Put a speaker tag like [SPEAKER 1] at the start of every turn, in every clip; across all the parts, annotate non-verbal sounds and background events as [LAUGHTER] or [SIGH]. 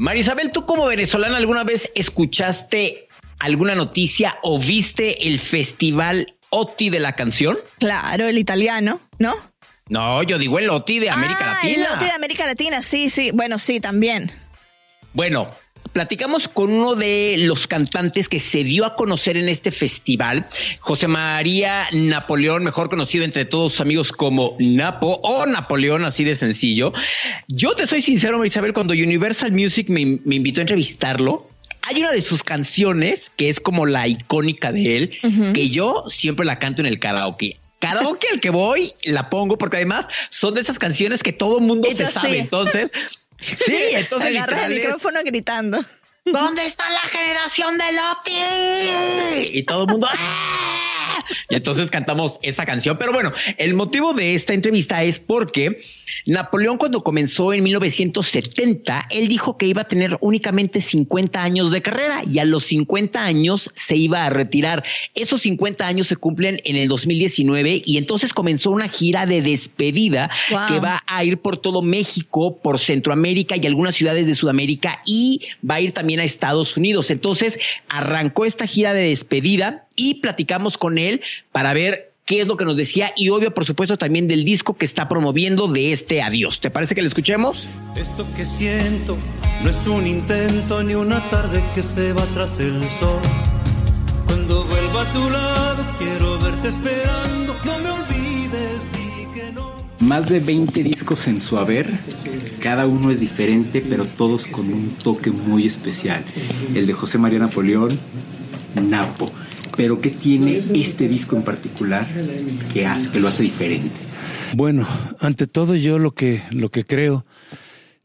[SPEAKER 1] Marisabel, ¿tú como venezolana alguna vez escuchaste alguna noticia o viste el festival OTI de la canción?
[SPEAKER 2] Claro, el italiano, ¿no?
[SPEAKER 1] No, yo digo el OTI de América
[SPEAKER 2] ah,
[SPEAKER 1] Latina.
[SPEAKER 2] El OTI de América Latina, sí, sí. Bueno, sí, también.
[SPEAKER 1] Bueno, platicamos con uno de los cantantes que se dio a conocer en este festival, José María Napoleón, mejor conocido entre todos sus amigos como Napo o Napoleón, así de sencillo. Yo te soy sincero, Isabel, cuando Universal Music me, invitó a entrevistarlo, hay una de sus canciones que es como la icónica de él, que yo siempre la canto en el karaoke karaoke al que voy la pongo porque además son de esas canciones que todo mundo se sabe. Entonces, [LAUGHS] Sí, [LAUGHS] entonces
[SPEAKER 2] Agarra el micrófono gritando.
[SPEAKER 1] ¿Dónde está la generación de Loki? Y todo el mundo. ¡ah! [LAUGHS] Y entonces cantamos esa canción. Pero bueno, el motivo de esta entrevista es porque Napoleón cuando comenzó en 1970, él dijo que iba a tener únicamente 50 años de carrera y a los 50 años se iba a retirar. Esos 50 años se cumplen en el 2019 y entonces comenzó una gira de despedida que va a ir por todo México, por Centroamérica y algunas ciudades de Sudamérica y va a ir también a Estados Unidos. Entonces arrancó esta gira de despedida y platicamos con él para ver qué es lo que nos decía y obvio, por supuesto, también del disco que está promoviendo de este adiós. ¿Te parece que lo escuchemos?
[SPEAKER 3] Esto que siento no es un intento ni una tarde que se va tras el sol. Cuando vuelva a tu lado, quiero verte esperando, no me olvides, di que no.
[SPEAKER 4] Más de 20 discos en su haber, cada uno es diferente, pero todos con un toque muy especial. El de José María Napoleón, Napo pero ¿qué tiene este disco en particular que, hace, que lo hace diferente?
[SPEAKER 5] Bueno, ante todo yo lo que, lo que creo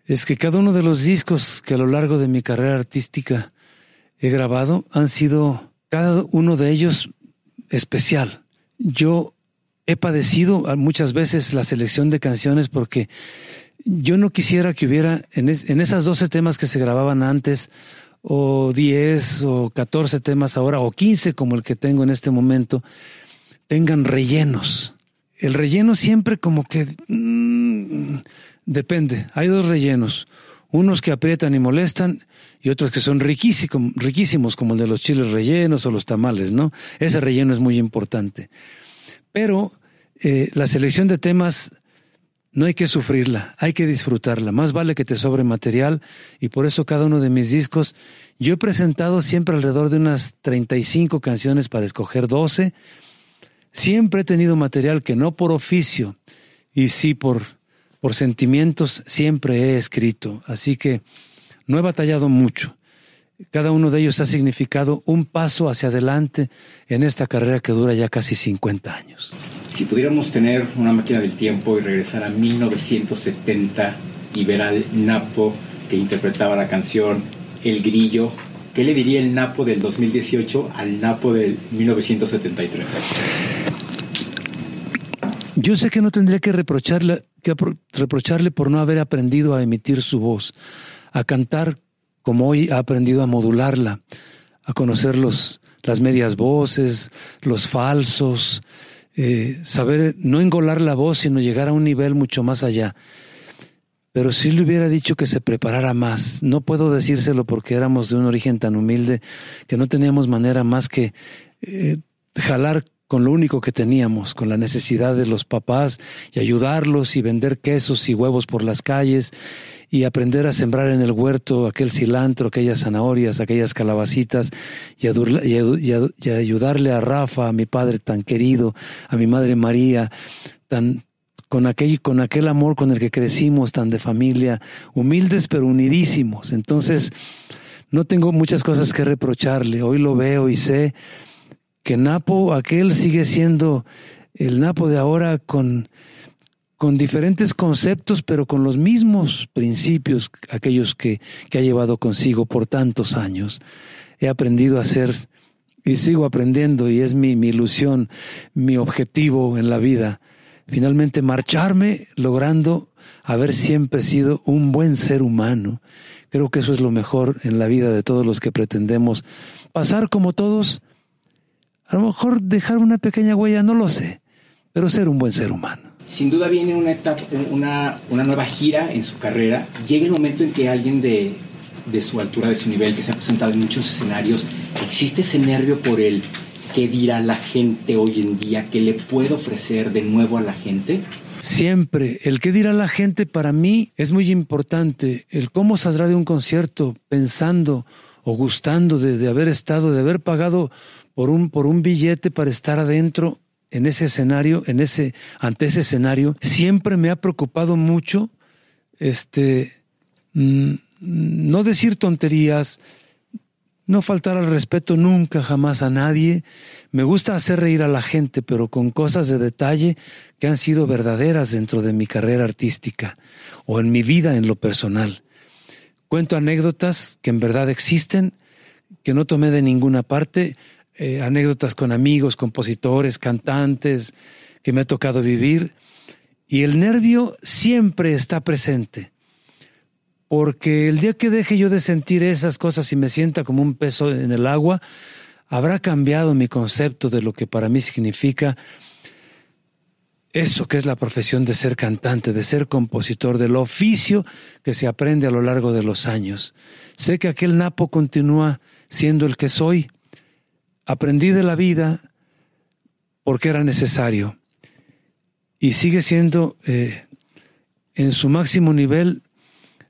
[SPEAKER 5] es que cada uno de los discos que a lo largo de mi carrera artística he grabado han sido cada uno de ellos especial. Yo he padecido muchas veces la selección de canciones porque yo no quisiera que hubiera en, en esas 12 temas que se grababan antes o 10 o 14 temas ahora, o 15 como el que tengo en este momento, tengan rellenos. El relleno siempre como que mm, depende. Hay dos rellenos. Unos que aprietan y molestan y otros que son riquísimos, como el de los chiles rellenos o los tamales, ¿no? Ese relleno es muy importante. Pero eh, la selección de temas no hay que sufrirla, hay que disfrutarla. Más vale que te sobre material y por eso cada uno de mis discos, yo he presentado siempre alrededor de unas 35 canciones para escoger 12. Siempre he tenido material que no por oficio y sí por, por sentimientos, siempre he escrito. Así que no he batallado mucho. Cada uno de ellos ha significado un paso hacia adelante en esta carrera que dura ya casi 50 años.
[SPEAKER 4] Si pudiéramos tener una máquina del tiempo y regresar a 1970 y ver al Napo que interpretaba la canción El Grillo, ¿qué le diría el Napo del 2018 al Napo del 1973?
[SPEAKER 5] Yo sé que no tendría que reprocharle, que reprocharle por no haber aprendido a emitir su voz, a cantar como hoy ha aprendido a modularla, a conocer los, las medias voces, los falsos, eh, saber no engolar la voz, sino llegar a un nivel mucho más allá. pero sí le hubiera dicho que se preparara más. No puedo decírselo porque éramos de un origen tan humilde que no teníamos manera más que eh, jalar con lo único que teníamos, con la necesidad de los papás y ayudarlos y vender quesos y huevos por las calles y aprender a sembrar en el huerto aquel cilantro, aquellas zanahorias, aquellas calabacitas y, ayudarle a Rafa, a mi padre tan querido, a mi madre María, tan, con aquel, con aquel amor con el que crecimos, tan de familia, humildes pero unidísimos. Entonces, no tengo muchas cosas que reprocharle. Hoy lo veo y sé que Napo, aquel sigue siendo el Napo de ahora con, con diferentes conceptos, pero con los mismos principios, aquellos que, que ha llevado consigo por tantos años. He aprendido a ser y sigo aprendiendo y es mi, mi ilusión, mi objetivo en la vida finalmente marcharme logrando haber siempre sido un buen ser humano. Creo que eso es lo mejor en la vida de todos los que pretendemos pasar como todos, a lo mejor dejar una pequeña huella, no lo sé, pero ser un buen ser humano.
[SPEAKER 4] Sin duda viene una, etapa, una, una nueva gira en su carrera. Llega el momento en que alguien de, de su altura, de su nivel, que se ha presentado en muchos escenarios, existe ese nervio por el qué dirá la gente hoy en día, qué le puedo ofrecer de nuevo a la gente?
[SPEAKER 5] Siempre, el qué dirá la gente para mí es muy importante. El cómo saldrá de un concierto pensando o gustando de, haber estado, de haber pagado por un, por un billete para estar adentro en ese escenario, en ese, ante ese escenario, siempre me ha preocupado mucho, este, mm, no decir tonterías, no faltar al respeto nunca, jamás a nadie. Me gusta hacer reír a la gente, pero con cosas de detalle que han sido verdaderas dentro de mi carrera artística o en mi vida en lo personal. Cuento anécdotas que en verdad existen, que no tomé de ninguna parte, eh, anécdotas con amigos, compositores, cantantes, que me ha tocado vivir. Y el nervio siempre está presente porque el día que deje yo de sentir esas cosas y me sienta como un peso en el agua, habrá cambiado mi concepto de lo que para mí significa eso que es la profesión de ser cantante, de ser compositor, del oficio que se aprende a lo largo de los años. Sé que aquel Napo continúa siendo el que soy. Aprendí de la vida porque era necesario. Y sigue siendo eh, en su máximo nivel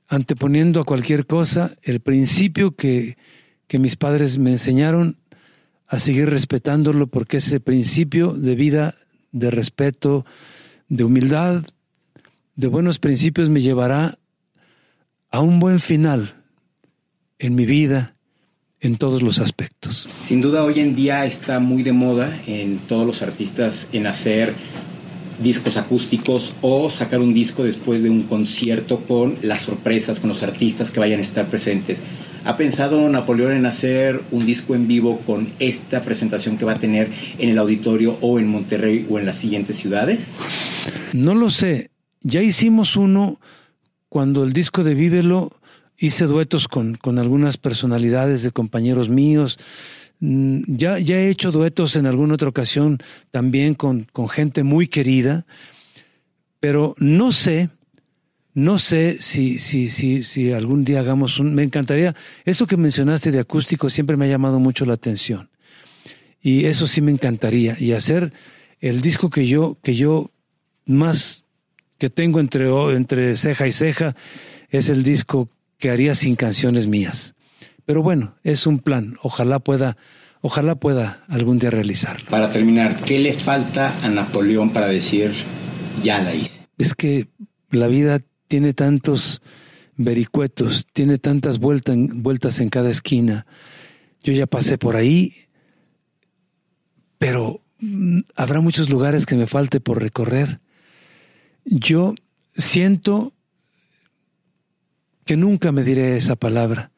[SPEAKER 5] anteponiendo a cualquier cosa el principio que, que mis padres me enseñaron a seguir respetándolo porque ese principio de vida, de respeto, de humildad, de buenos principios me llevará a un buen final en mi vida, en todos los aspectos.
[SPEAKER 4] Sin duda hoy en día está muy de moda en todos los artistas en hacer discos acústicos o sacar un disco después de un concierto con las sorpresas, con los artistas que vayan a estar presentes. ¿Ha pensado Napoleón en hacer un disco en vivo con esta presentación que va a tener en el auditorio o en Monterrey o en las siguientes ciudades?
[SPEAKER 5] No lo sé. Ya hicimos uno cuando el disco de Vívelo hice duetos con, con algunas personalidades de compañeros míos Mm, ya, ya he hecho duetos en alguna otra ocasión también con, con gente muy querida, pero no sé, no sé si, si, si, si algún día hagamos un... Me encantaría, eso que mencionaste de acústico siempre me ha llamado mucho la atención. Y eso sí me encantaría. Y hacer el disco que yo, que yo más que tengo entre, entre ceja y ceja es el disco que haría sin canciones mías. Pero bueno, es un plan. Ojalá pueda, ojalá pueda algún día realizarlo.
[SPEAKER 4] Para terminar, ¿qué le falta a Napoleón para decir ya la hice?
[SPEAKER 5] Es que la vida tiene tantos vericuetos, tiene tantas vueltas, vueltas en cada esquina. Yo ya pasé por ahí, pero mm, habrá muchos lugares que me falte por recorrer. Yo siento que nunca me diré esa palabra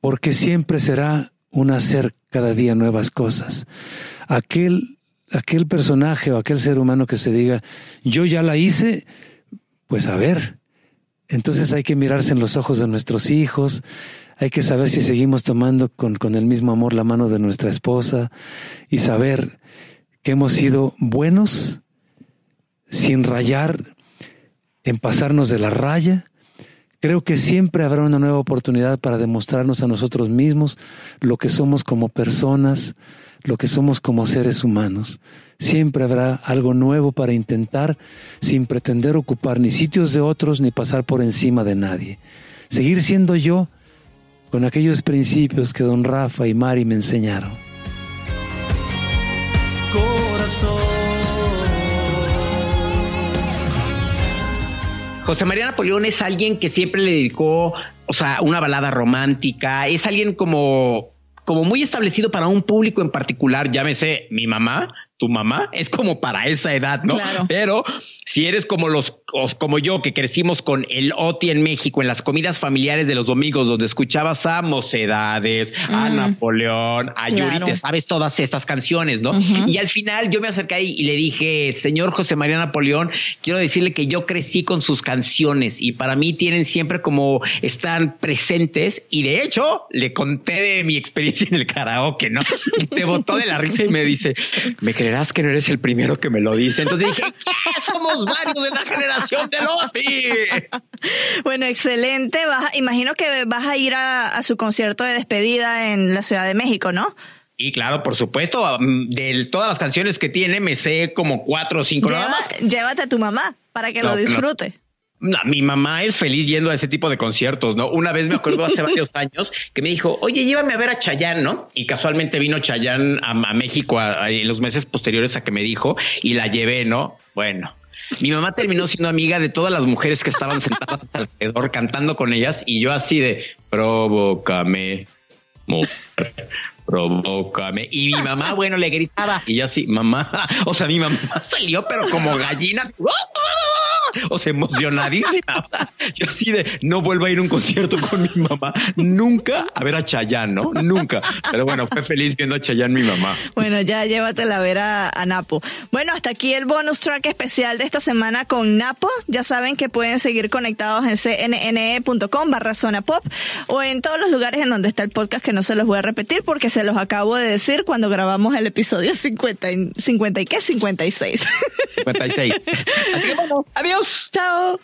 [SPEAKER 5] porque siempre será un hacer cada día nuevas cosas. Aquel, aquel personaje o aquel ser humano que se diga, yo ya la hice, pues a ver, entonces hay que mirarse en los ojos de nuestros hijos, hay que saber si seguimos tomando con, con el mismo amor la mano de nuestra esposa y saber que hemos sido buenos sin rayar en pasarnos de la raya. Creo que siempre habrá una nueva oportunidad para demostrarnos a nosotros mismos lo que somos como personas, lo que somos como seres humanos. Siempre habrá algo nuevo para intentar sin pretender ocupar ni sitios de otros ni pasar por encima de nadie. Seguir siendo yo con aquellos principios que don Rafa y Mari me enseñaron.
[SPEAKER 1] José María Napoleón es alguien que siempre le dedicó, o sea, una balada romántica, es alguien como como muy establecido para un público en particular, llámese mi mamá, tu mamá, es como para esa edad, ¿no?
[SPEAKER 2] Claro.
[SPEAKER 1] Pero si eres como los como yo que crecimos con el OTI en México en las comidas familiares de los domingos donde escuchabas a Mocedades, a Napoleón, a Yuri,
[SPEAKER 2] Claro.
[SPEAKER 1] te sabes todas estas canciones, ¿no? Y al final yo me acerqué y le dije, señor José María Napoleón, quiero decirle que yo crecí con sus canciones y para mí tienen siempre como están presentes y de hecho le conté de mi experiencia en el karaoke, ¿no? Y se botó de la risa y me dice, me creerás que no eres el primero que me lo dice. Entonces dije, [LAUGHS] "Ya somos varios de la generación del OTI.
[SPEAKER 2] Bueno, excelente. Vas, imagino que vas a ir a, a su concierto de despedida en la Ciudad de México, ¿no?
[SPEAKER 1] Y claro, por supuesto, mm, de todas las canciones que tiene, me sé como cuatro o cinco nada
[SPEAKER 2] Lleva-
[SPEAKER 1] más.
[SPEAKER 2] llévate a tu mamá para que
[SPEAKER 1] No,
[SPEAKER 2] lo
[SPEAKER 1] no.
[SPEAKER 2] disfrute.
[SPEAKER 1] No, mi mamá es feliz yendo a ese tipo de conciertos, ¿no? Una vez me acuerdo hace [LAUGHS] varios años que me dijo, oye, llévame a ver a Chayanne, ¿no? Y casualmente vino Chayanne a, a México a- a- en los meses posteriores a que me dijo y la llevé, ¿no? Bueno. Mi mamá terminó siendo amiga de todas las mujeres que estaban sentadas [LAUGHS] alrededor cantando con ellas y yo así de provócame, mujer, provócame. Y mi mamá, bueno, le gritaba y yo así, mamá, [LAUGHS] o sea, mi mamá salió, pero como gallinas. O sea, emocionadísima. [LAUGHS] O sea, yo así de no vuelvo a ir a un concierto con mi mamá. Nunca a ver a Chayanne, ¿no? Nunca. Pero bueno, fue feliz viendo a Chayanne mi mamá.
[SPEAKER 2] Bueno, ya llévatela a ver a, a Napo. Bueno, hasta aquí el bonus track especial de esta semana con Napo. Ya saben que pueden seguir conectados en cnne.com barra zona pop o en todos los lugares en donde está el podcast que no se los voy a repetir porque se los acabo de decir cuando grabamos el episodio 50 y, 50 y qué 56.
[SPEAKER 1] 56. [LAUGHS] Así que bueno, adiós.
[SPEAKER 2] Ciao.